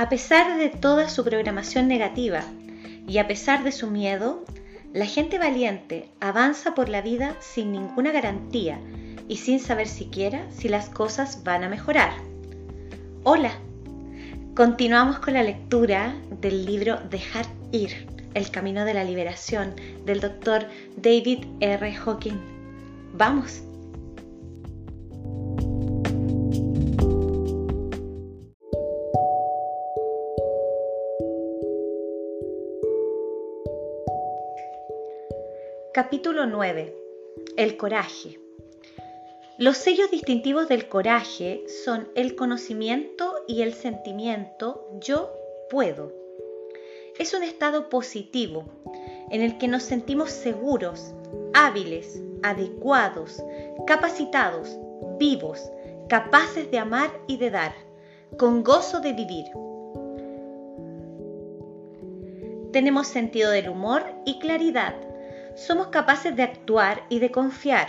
A pesar de toda su programación negativa y a pesar de su miedo, la gente valiente avanza por la vida sin ninguna garantía y sin saber siquiera si las cosas van a mejorar. Hola, continuamos con la lectura del libro Dejar ir, el camino de la liberación del doctor David R. Hawking. Vamos. Capítulo 9. El coraje. Los sellos distintivos del coraje son el conocimiento y el sentimiento yo puedo. Es un estado positivo en el que nos sentimos seguros, hábiles, adecuados, capacitados, vivos, capaces de amar y de dar, con gozo de vivir. Tenemos sentido del humor y claridad somos capaces de actuar y de confiar.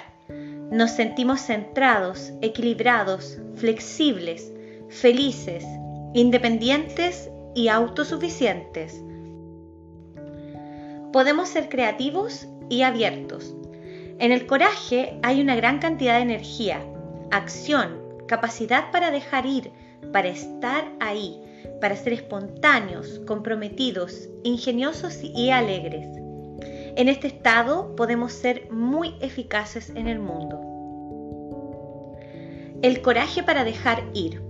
Nos sentimos centrados, equilibrados, flexibles, felices, independientes y autosuficientes. Podemos ser creativos y abiertos. En el coraje hay una gran cantidad de energía, acción, capacidad para dejar ir, para estar ahí, para ser espontáneos, comprometidos, ingeniosos y alegres. En este estado podemos ser muy eficaces en el mundo. El coraje para dejar ir.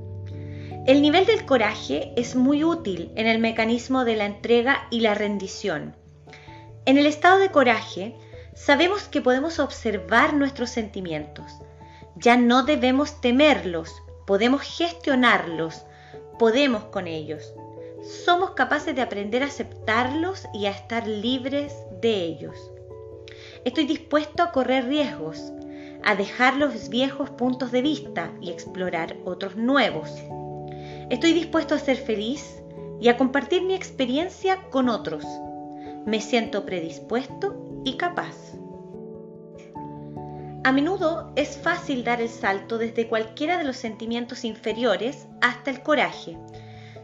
El nivel del coraje es muy útil en el mecanismo de la entrega y la rendición. En el estado de coraje, sabemos que podemos observar nuestros sentimientos. Ya no debemos temerlos, podemos gestionarlos, podemos con ellos somos capaces de aprender a aceptarlos y a estar libres de ellos. Estoy dispuesto a correr riesgos, a dejar los viejos puntos de vista y explorar otros nuevos. Estoy dispuesto a ser feliz y a compartir mi experiencia con otros. Me siento predispuesto y capaz. A menudo es fácil dar el salto desde cualquiera de los sentimientos inferiores hasta el coraje,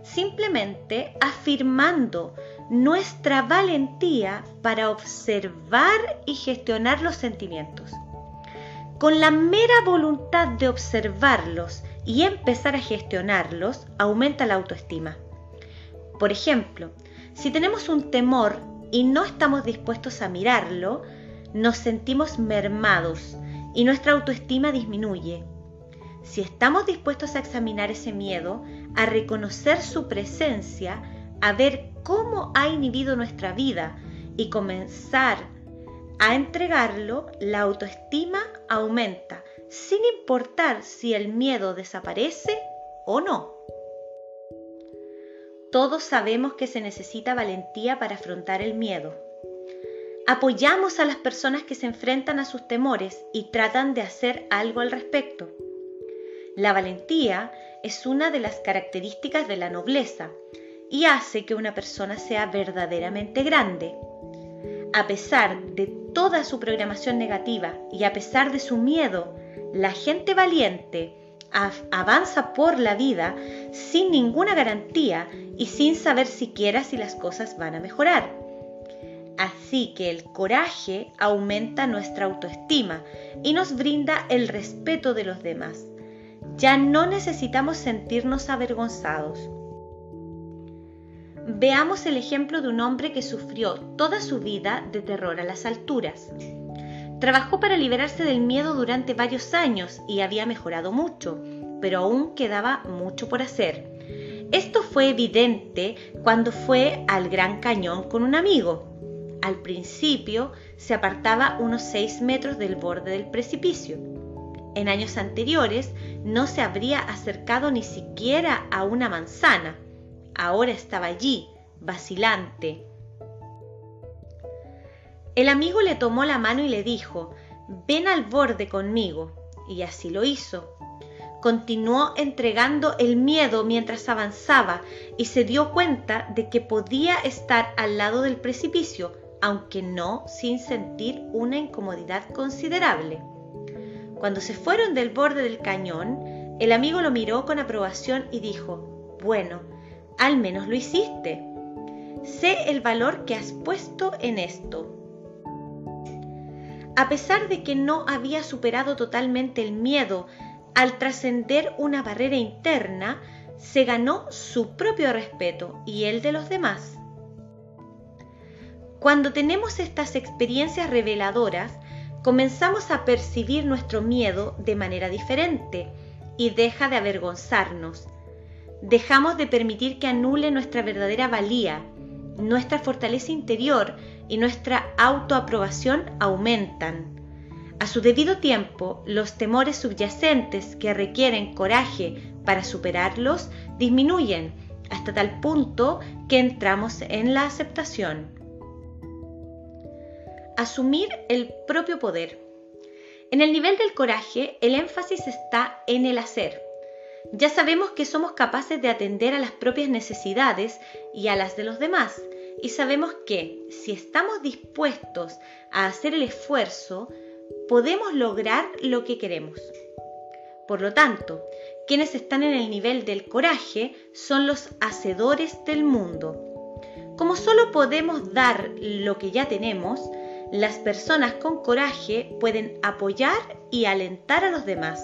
simplemente afirmando nuestra valentía para observar y gestionar los sentimientos. Con la mera voluntad de observarlos y empezar a gestionarlos, aumenta la autoestima. Por ejemplo, si tenemos un temor y no estamos dispuestos a mirarlo, nos sentimos mermados y nuestra autoestima disminuye si estamos dispuestos a examinar ese miedo, a reconocer su presencia, a ver cómo ha inhibido nuestra vida y comenzar a entregarlo, la autoestima aumenta, sin importar si el miedo desaparece o no. Todos sabemos que se necesita valentía para afrontar el miedo. Apoyamos a las personas que se enfrentan a sus temores y tratan de hacer algo al respecto. La valentía es una de las características de la nobleza y hace que una persona sea verdaderamente grande. A pesar de toda su programación negativa y a pesar de su miedo, la gente valiente avanza por la vida sin ninguna garantía y sin saber siquiera si las cosas van a mejorar. Así que el coraje aumenta nuestra autoestima y nos brinda el respeto de los demás ya no necesitamos sentirnos avergonzados. Veamos el ejemplo de un hombre que sufrió toda su vida de terror a las alturas. Trabajó para liberarse del miedo durante varios años y había mejorado mucho, pero aún quedaba mucho por hacer. Esto fue evidente cuando fue al Gran Cañón con un amigo. Al principio se apartaba unos 6 metros del borde del precipicio en años anteriores no se habría acercado ni siquiera a una manzana. Ahora estaba allí, vacilante. El amigo le tomó la mano y le dijo, ven al borde conmigo. Y así lo hizo. Continuó entregando el miedo mientras avanzaba y se dio cuenta de que podía estar al lado del precipicio, aunque no sin sentir una incomodidad considerable. Cuando se fueron del borde del cañón, el amigo lo miró con aprobación y dijo, bueno, al menos lo hiciste. Sé el valor que has puesto en esto. A pesar de que no había superado totalmente el miedo al trascender una barrera interna, se ganó su propio respeto y el de los demás. Cuando tenemos estas experiencias reveladoras, comenzamos a percibir nuestro miedo de manera diferente y deja de avergonzarnos. Dejamos de permitir que anule nuestra verdadera valía, nuestra fortaleza interior y nuestra autoaprobación aumentan. A su debido tiempo, los temores subyacentes que requieren coraje para superarlos disminuyen hasta tal punto que entramos en la aceptación. Asumir el propio poder. En el nivel del coraje, el énfasis está en el hacer. Ya sabemos que somos capaces de atender a las propias necesidades y a las de los demás, y sabemos que si estamos dispuestos a hacer el esfuerzo, podemos lograr lo que queremos. Por lo tanto, quienes están en el nivel del coraje son los hacedores del mundo. Como solo podemos dar lo que ya tenemos, las personas con coraje pueden apoyar y alentar a los demás.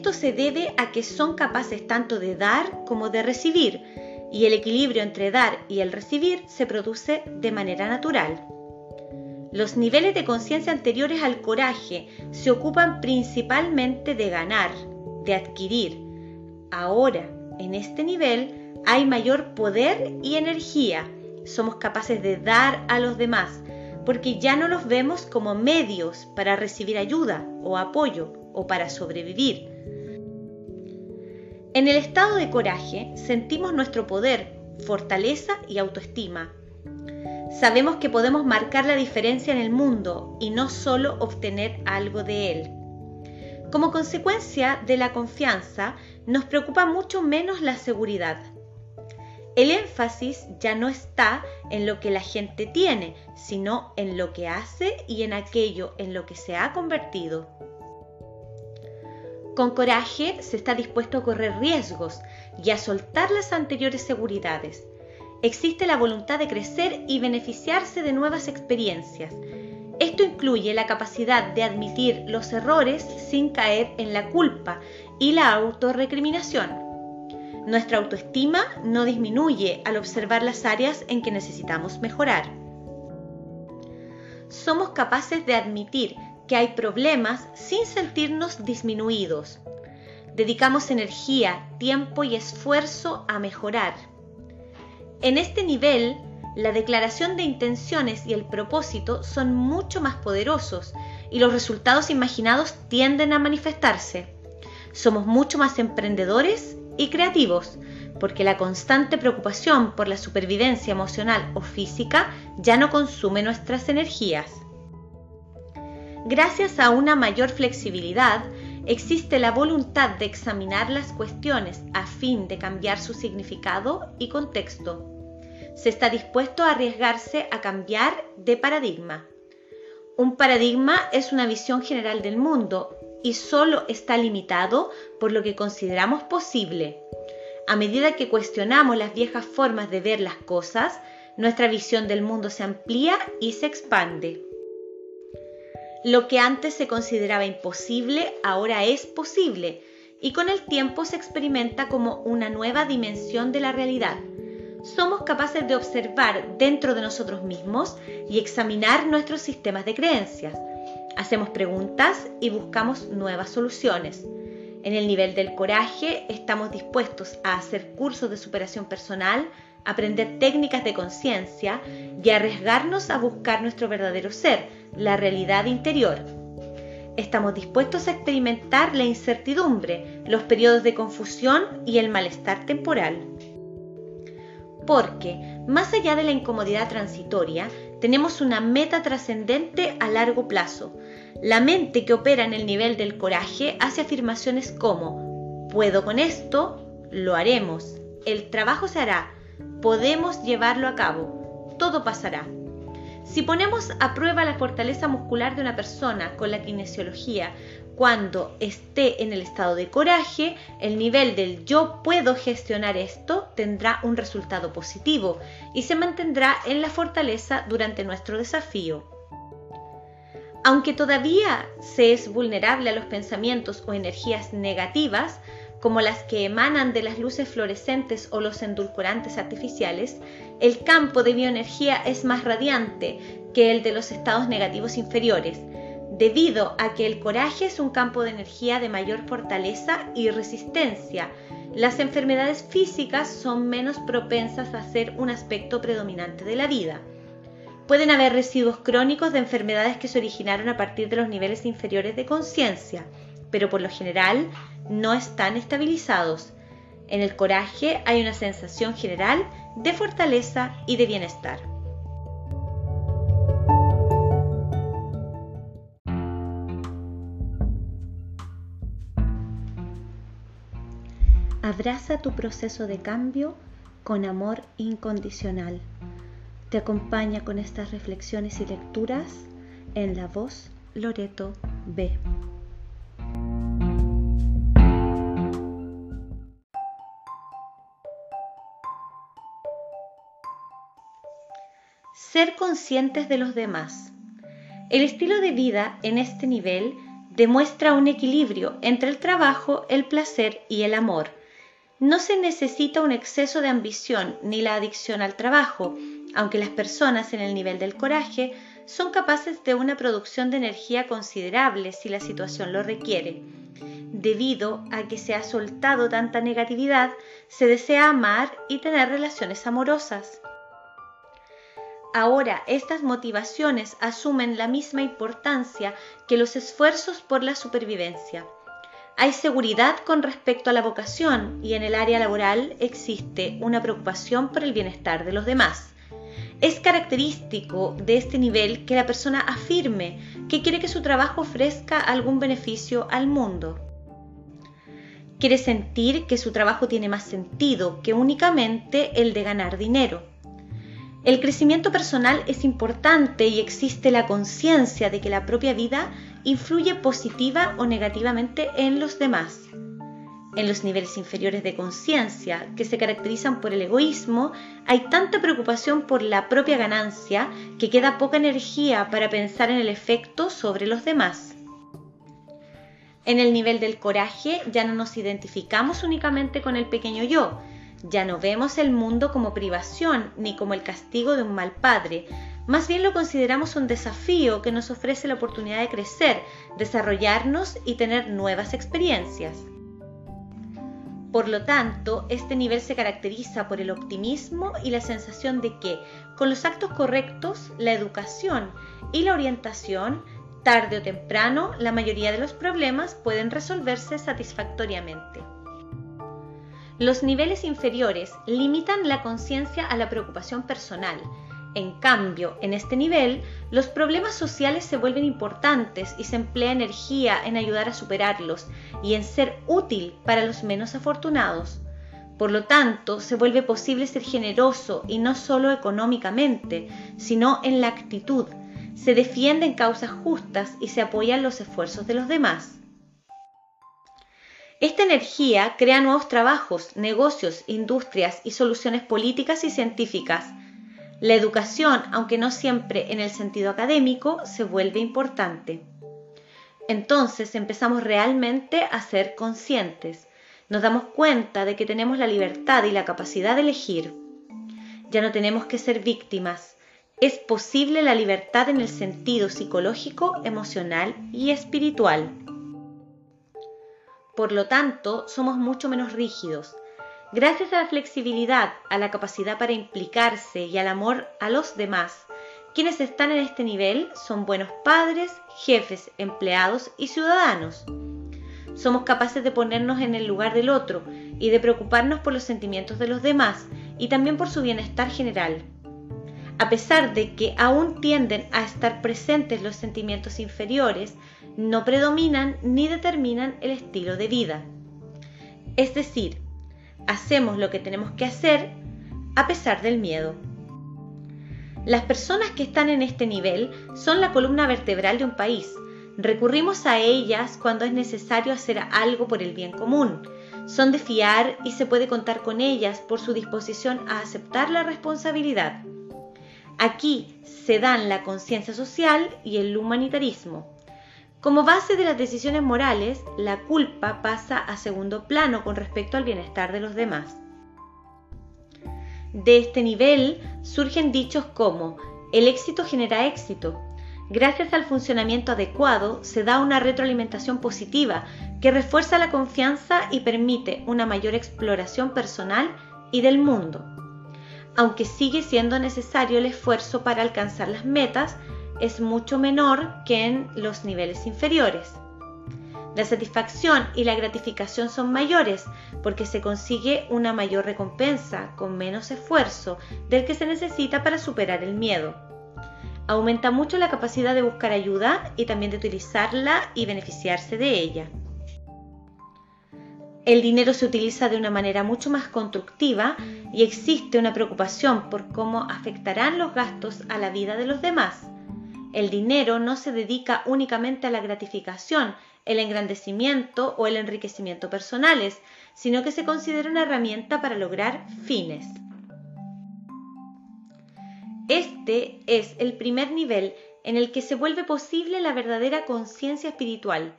Esto se debe a que son capaces tanto de dar como de recibir, y el equilibrio entre dar y el recibir se produce de manera natural. Los niveles de conciencia anteriores al coraje se ocupan principalmente de ganar, de adquirir. Ahora, en este nivel, hay mayor poder y energía somos capaces de dar a los demás, porque ya no los vemos como medios para recibir ayuda o apoyo o para sobrevivir. En el estado de coraje sentimos nuestro poder, fortaleza y autoestima. Sabemos que podemos marcar la diferencia en el mundo y no solo obtener algo de él. Como consecuencia de la confianza, nos preocupa mucho menos la seguridad. El énfasis ya no está en lo que la gente tiene, sino en lo que hace y en aquello en lo que se ha convertido. Con coraje se está dispuesto a correr riesgos y a soltar las anteriores seguridades. Existe la voluntad de crecer y beneficiarse de nuevas experiencias. Esto incluye la capacidad de admitir los errores sin caer en la culpa y la autorrecriminación nuestra autoestima no disminuye al observar las áreas en que necesitamos mejorar. Somos capaces de admitir que hay problemas sin sentirnos disminuidos. Dedicamos energía, tiempo y esfuerzo a mejorar. En este nivel, la declaración de intenciones y el propósito son mucho más poderosos y los resultados imaginados tienden a manifestarse. Somos mucho más emprendedores y creativos, porque la constante preocupación por la supervivencia emocional o física ya no consume nuestras energías. Gracias a una mayor flexibilidad, existe la voluntad de examinar las cuestiones a fin de cambiar su significado y contexto. Se está dispuesto a arriesgarse a cambiar de paradigma. Un paradigma es una visión general del mundo y solo está limitado por lo que consideramos posible. A medida que cuestionamos las viejas formas de ver las cosas, nuestra visión del mundo se amplía y se expande. Lo que antes se consideraba imposible ahora es posible y con el tiempo se experimenta como una nueva dimensión de la realidad. Somos capaces de observar dentro de nosotros mismos y examinar nuestros sistemas de creencias Hacemos preguntas y buscamos nuevas soluciones. En el nivel del coraje estamos dispuestos a hacer cursos de superación personal, aprender técnicas de conciencia y arriesgarnos a buscar nuestro verdadero ser, la realidad interior. Estamos dispuestos a experimentar la incertidumbre, los periodos de confusión y el malestar temporal. Porque, más allá de la incomodidad transitoria, tenemos una meta trascendente a largo plazo. La mente que opera en el nivel del coraje hace afirmaciones como, puedo con esto, lo haremos, el trabajo se hará, podemos llevarlo a cabo, todo pasará. Si ponemos a prueba la fortaleza muscular de una persona con la kinesiología cuando esté en el estado de coraje, el nivel del yo puedo gestionar esto tendrá un resultado positivo y se mantendrá en la fortaleza durante nuestro desafío. Aunque todavía se es vulnerable a los pensamientos o energías negativas, como las que emanan de las luces fluorescentes o los endulcorantes artificiales, el campo de bioenergía es más radiante que el de los estados negativos inferiores, debido a que el coraje es un campo de energía de mayor fortaleza y resistencia. Las enfermedades físicas son menos propensas a ser un aspecto predominante de la vida. Pueden haber residuos crónicos de enfermedades que se originaron a partir de los niveles inferiores de conciencia, pero por lo general no están estabilizados. En el coraje hay una sensación general de fortaleza y de bienestar. Abraza tu proceso de cambio con amor incondicional. Te acompaña con estas reflexiones y lecturas en la voz Loreto B. Ser conscientes de los demás. El estilo de vida en este nivel demuestra un equilibrio entre el trabajo, el placer y el amor. No se necesita un exceso de ambición ni la adicción al trabajo, aunque las personas en el nivel del coraje son capaces de una producción de energía considerable si la situación lo requiere. Debido a que se ha soltado tanta negatividad, se desea amar y tener relaciones amorosas. Ahora estas motivaciones asumen la misma importancia que los esfuerzos por la supervivencia. Hay seguridad con respecto a la vocación y en el área laboral existe una preocupación por el bienestar de los demás. Es característico de este nivel que la persona afirme que quiere que su trabajo ofrezca algún beneficio al mundo. Quiere sentir que su trabajo tiene más sentido que únicamente el de ganar dinero el crecimiento personal es importante y existe la conciencia de que la propia vida influye positiva o negativamente en los demás. En los niveles inferiores de conciencia, que se caracterizan por el egoísmo, hay tanta preocupación por la propia ganancia que queda poca energía para pensar en el efecto sobre los demás. En el nivel del coraje ya no nos identificamos únicamente con el pequeño yo, ya no vemos el mundo como privación ni como el castigo de un mal padre, más bien lo consideramos un desafío que nos ofrece la oportunidad de crecer, desarrollarnos y tener nuevas experiencias. Por lo tanto, este nivel se caracteriza por el optimismo y la sensación de que, con los actos correctos, la educación y la orientación, tarde o temprano, la mayoría de los problemas pueden resolverse satisfactoriamente. Los niveles inferiores limitan la conciencia a la preocupación personal. En cambio, en este nivel, los problemas sociales se vuelven importantes y se emplea energía en ayudar a superarlos y en ser útil para los menos afortunados. Por lo tanto, se vuelve posible ser generoso y no solo económicamente, sino en la actitud. Se defienden causas justas y se apoyan los esfuerzos de los demás. Esta energía crea nuevos trabajos, negocios, industrias y soluciones políticas y científicas. La educación, aunque no siempre en el sentido académico, se vuelve importante. Entonces empezamos realmente a ser conscientes. Nos damos cuenta de que tenemos la libertad y la capacidad de elegir. Ya no tenemos que ser víctimas. Es posible la libertad en el sentido psicológico, emocional y espiritual. Por lo tanto, somos mucho menos rígidos. Gracias a la flexibilidad, a la capacidad para implicarse y al amor a los demás, quienes están en este nivel son buenos padres, jefes, empleados y ciudadanos. Somos capaces de ponernos en el lugar del otro y de preocuparnos por los sentimientos de los demás y también por su bienestar general. A pesar de que aún tienden a estar presentes los sentimientos inferiores, no predominan ni determinan el estilo de vida. Es decir, hacemos lo que tenemos que hacer a pesar del miedo. Las personas que están en este nivel son la columna vertebral de un país. Recurrimos a ellas cuando es necesario hacer algo por el bien común. Son de fiar y se puede contar con ellas por su disposición a aceptar la responsabilidad. Aquí se dan la conciencia social y el humanitarismo. Como base de las decisiones morales, la culpa pasa a segundo plano con respecto al bienestar de los demás. De este nivel surgen dichos como el éxito genera éxito. Gracias al funcionamiento adecuado se da una retroalimentación positiva que refuerza la confianza y permite una mayor exploración personal y del mundo aunque sigue siendo necesario el esfuerzo para alcanzar las metas, es mucho menor que en los niveles inferiores. La satisfacción y la gratificación son mayores porque se consigue una mayor recompensa con menos esfuerzo del que se necesita para superar el miedo. Aumenta mucho la capacidad de buscar ayuda y también de utilizarla y beneficiarse de ella. El dinero se utiliza de una manera mucho más constructiva y existe una preocupación por cómo afectarán los gastos a la vida de los demás. El dinero no se dedica únicamente a la gratificación, el engrandecimiento o el enriquecimiento personales, sino que se considera una herramienta para lograr fines. Este es el primer nivel en el que se vuelve posible la verdadera conciencia espiritual,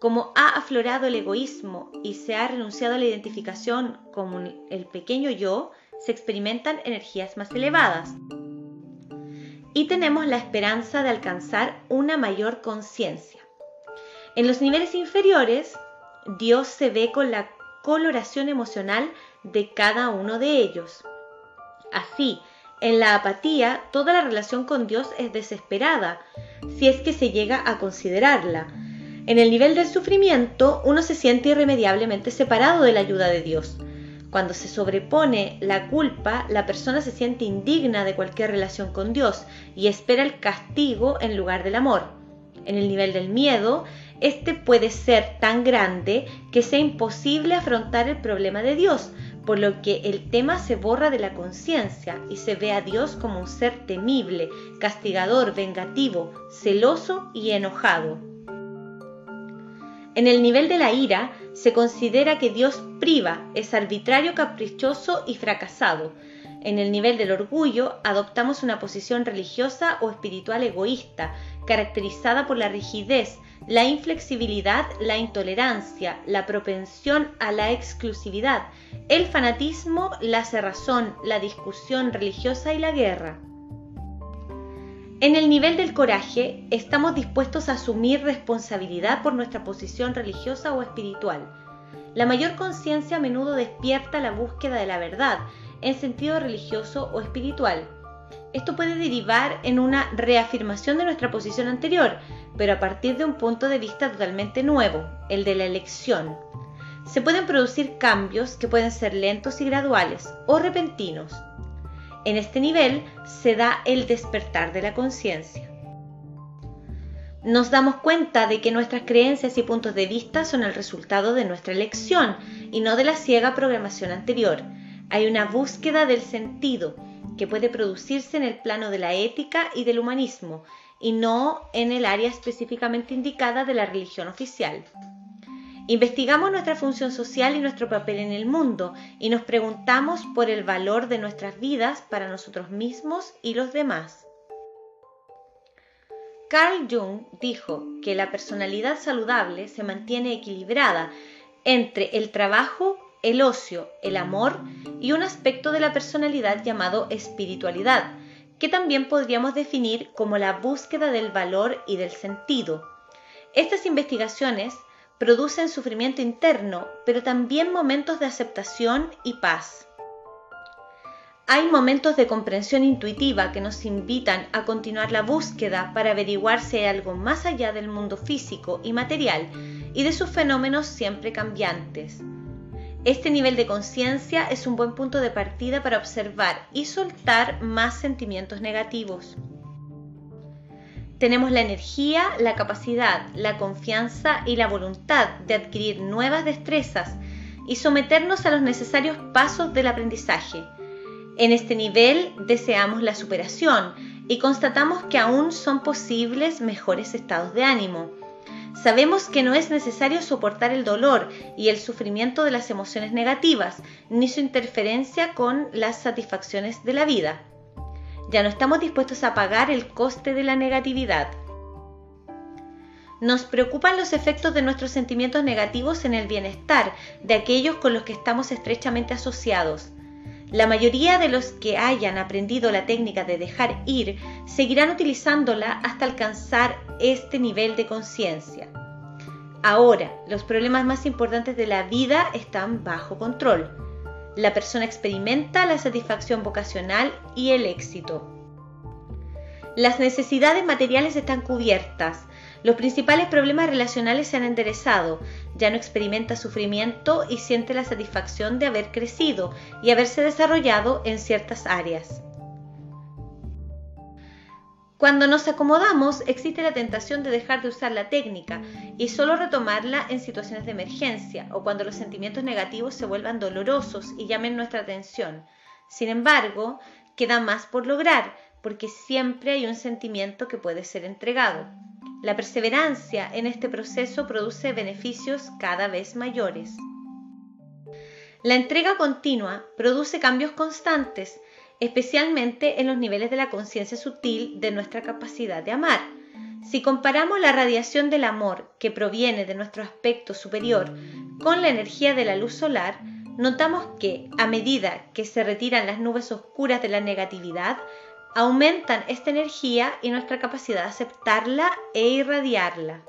como ha aflorado el egoísmo y se ha renunciado a la identificación con el pequeño yo, se experimentan energías más elevadas. Y tenemos la esperanza de alcanzar una mayor conciencia. En los niveles inferiores, Dios se ve con la coloración emocional de cada uno de ellos. Así, en la apatía, toda la relación con Dios es desesperada, si es que se llega a considerarla, en el nivel del sufrimiento, uno se siente irremediablemente separado de la ayuda de Dios. Cuando se sobrepone la culpa, la persona se siente indigna de cualquier relación con Dios y espera el castigo en lugar del amor. En el nivel del miedo, este puede ser tan grande que sea imposible afrontar el problema de Dios, por lo que el tema se borra de la conciencia y se ve a Dios como un ser temible, castigador, vengativo, celoso y enojado. En el nivel de la ira se considera que Dios priva, es arbitrario, caprichoso y fracasado. En el nivel del orgullo adoptamos una posición religiosa o espiritual egoísta, caracterizada por la rigidez, la inflexibilidad, la intolerancia, la propensión a la exclusividad, el fanatismo, la cerrazón, la discusión religiosa y la guerra. En el nivel del coraje, estamos dispuestos a asumir responsabilidad por nuestra posición religiosa o espiritual. La mayor conciencia a menudo despierta la búsqueda de la verdad, en sentido religioso o espiritual. Esto puede derivar en una reafirmación de nuestra posición anterior, pero a partir de un punto de vista totalmente nuevo, el de la elección. Se pueden producir cambios que pueden ser lentos y graduales o repentinos. En este nivel se da el despertar de la conciencia. Nos damos cuenta de que nuestras creencias y puntos de vista son el resultado de nuestra elección y no de la ciega programación anterior. Hay una búsqueda del sentido que puede producirse en el plano de la ética y del humanismo y no en el área específicamente indicada de la religión oficial. Investigamos nuestra función social y nuestro papel en el mundo y nos preguntamos por el valor de nuestras vidas para nosotros mismos y los demás. Carl Jung dijo que la personalidad saludable se mantiene equilibrada entre el trabajo, el ocio, el amor y un aspecto de la personalidad llamado espiritualidad, que también podríamos definir como la búsqueda del valor y del sentido. Estas investigaciones producen sufrimiento interno, pero también momentos de aceptación y paz. Hay momentos de comprensión intuitiva que nos invitan a continuar la búsqueda para averiguar si hay algo más allá del mundo físico y material y de sus fenómenos siempre cambiantes. Este nivel de conciencia es un buen punto de partida para observar y soltar más sentimientos negativos. Tenemos la energía, la capacidad, la confianza y la voluntad de adquirir nuevas destrezas y someternos a los necesarios pasos del aprendizaje. En este nivel deseamos la superación y constatamos que aún son posibles mejores estados de ánimo. Sabemos que no es necesario soportar el dolor y el sufrimiento de las emociones negativas, ni su interferencia con las satisfacciones de la vida. Ya no estamos dispuestos a pagar el coste de la negatividad. Nos preocupan los efectos de nuestros sentimientos negativos en el bienestar de aquellos con los que estamos estrechamente asociados. La mayoría de los que hayan aprendido la técnica de dejar ir seguirán utilizándola hasta alcanzar este nivel de conciencia. Ahora, los problemas más importantes de la vida están bajo control. La persona experimenta la satisfacción vocacional y el éxito. Las necesidades materiales están cubiertas, los principales problemas relacionales se han enderezado, ya no experimenta sufrimiento y siente la satisfacción de haber crecido y haberse desarrollado en ciertas áreas. Cuando nos acomodamos, existe la tentación de dejar de usar la técnica y solo retomarla en situaciones de emergencia o cuando los sentimientos negativos se vuelvan dolorosos y llamen nuestra atención. Sin embargo, queda más por lograr, porque siempre hay un sentimiento que puede ser entregado. La perseverancia en este proceso produce beneficios cada vez mayores. La entrega continua produce cambios constantes, especialmente en los niveles de la conciencia sutil de nuestra capacidad de amar. Si comparamos la radiación del amor que proviene de nuestro aspecto superior con la energía de la luz solar, notamos que a medida que se retiran las nubes oscuras de la negatividad, aumentan esta energía y nuestra capacidad de aceptarla e irradiarla.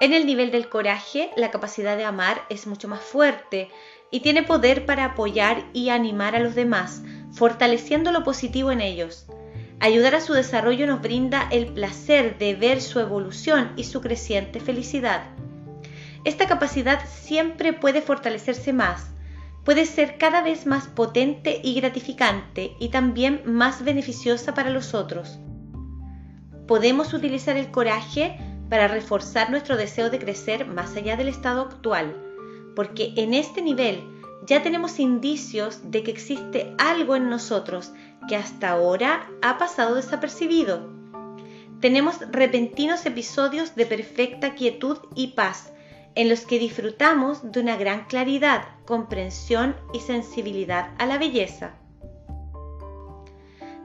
En el nivel del coraje, la capacidad de amar es mucho más fuerte y tiene poder para apoyar y animar a los demás, fortaleciendo lo positivo en ellos. Ayudar a su desarrollo nos brinda el placer de ver su evolución y su creciente felicidad. Esta capacidad siempre puede fortalecerse más, puede ser cada vez más potente y gratificante y también más beneficiosa para los otros. Podemos utilizar el coraje para reforzar nuestro deseo de crecer más allá del estado actual, porque en este nivel ya tenemos indicios de que existe algo en nosotros que hasta ahora ha pasado desapercibido. Tenemos repentinos episodios de perfecta quietud y paz en los que disfrutamos de una gran claridad, comprensión y sensibilidad a la belleza.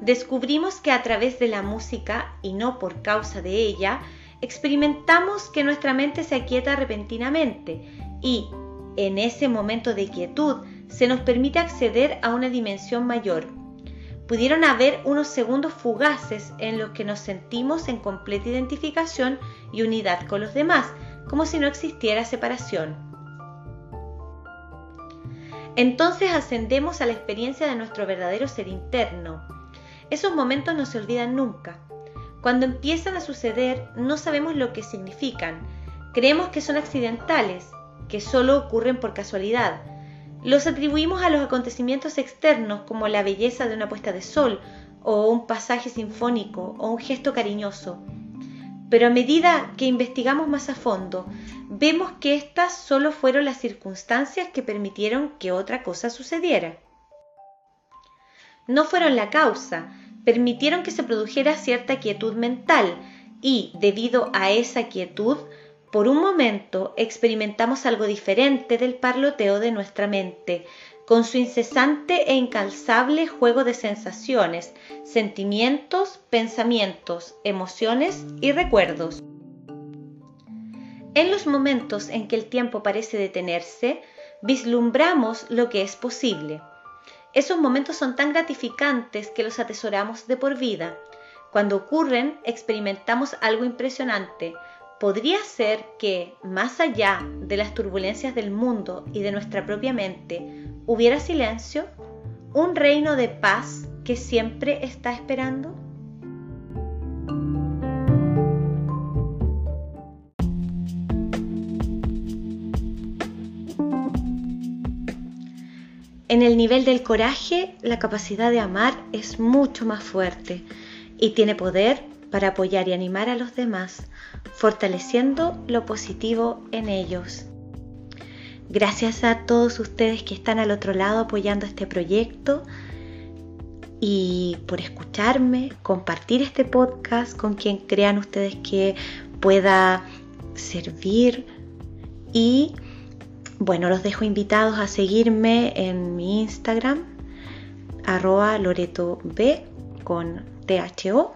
Descubrimos que a través de la música, y no por causa de ella, experimentamos que nuestra mente se aquieta repentinamente y, en ese momento de quietud, se nos permite acceder a una dimensión mayor. Pudieron haber unos segundos fugaces en los que nos sentimos en completa identificación y unidad con los demás, como si no existiera separación. Entonces ascendemos a la experiencia de nuestro verdadero ser interno. Esos momentos no se olvidan nunca. Cuando empiezan a suceder no sabemos lo que significan. Creemos que son accidentales, que solo ocurren por casualidad. Los atribuimos a los acontecimientos externos como la belleza de una puesta de sol o un pasaje sinfónico o un gesto cariñoso. Pero a medida que investigamos más a fondo, vemos que estas solo fueron las circunstancias que permitieron que otra cosa sucediera. No fueron la causa, permitieron que se produjera cierta quietud mental y, debido a esa quietud, por un momento experimentamos algo diferente del parloteo de nuestra mente, con su incesante e incalzable juego de sensaciones, sentimientos, pensamientos, emociones y recuerdos. En los momentos en que el tiempo parece detenerse, vislumbramos lo que es posible. Esos momentos son tan gratificantes que los atesoramos de por vida. Cuando ocurren, experimentamos algo impresionante, podría ser que, más allá de las turbulencias del mundo y de nuestra propia mente, hubiera silencio, un reino de paz que siempre está esperando. En el nivel del coraje, la capacidad de amar es mucho más fuerte y tiene poder para apoyar y animar a los demás, fortaleciendo lo positivo en ellos. Gracias a todos ustedes que están al otro lado apoyando este proyecto y por escucharme, compartir este podcast con quien crean ustedes que pueda servir y bueno, los dejo invitados a seguirme en mi Instagram arroba loreto b con THO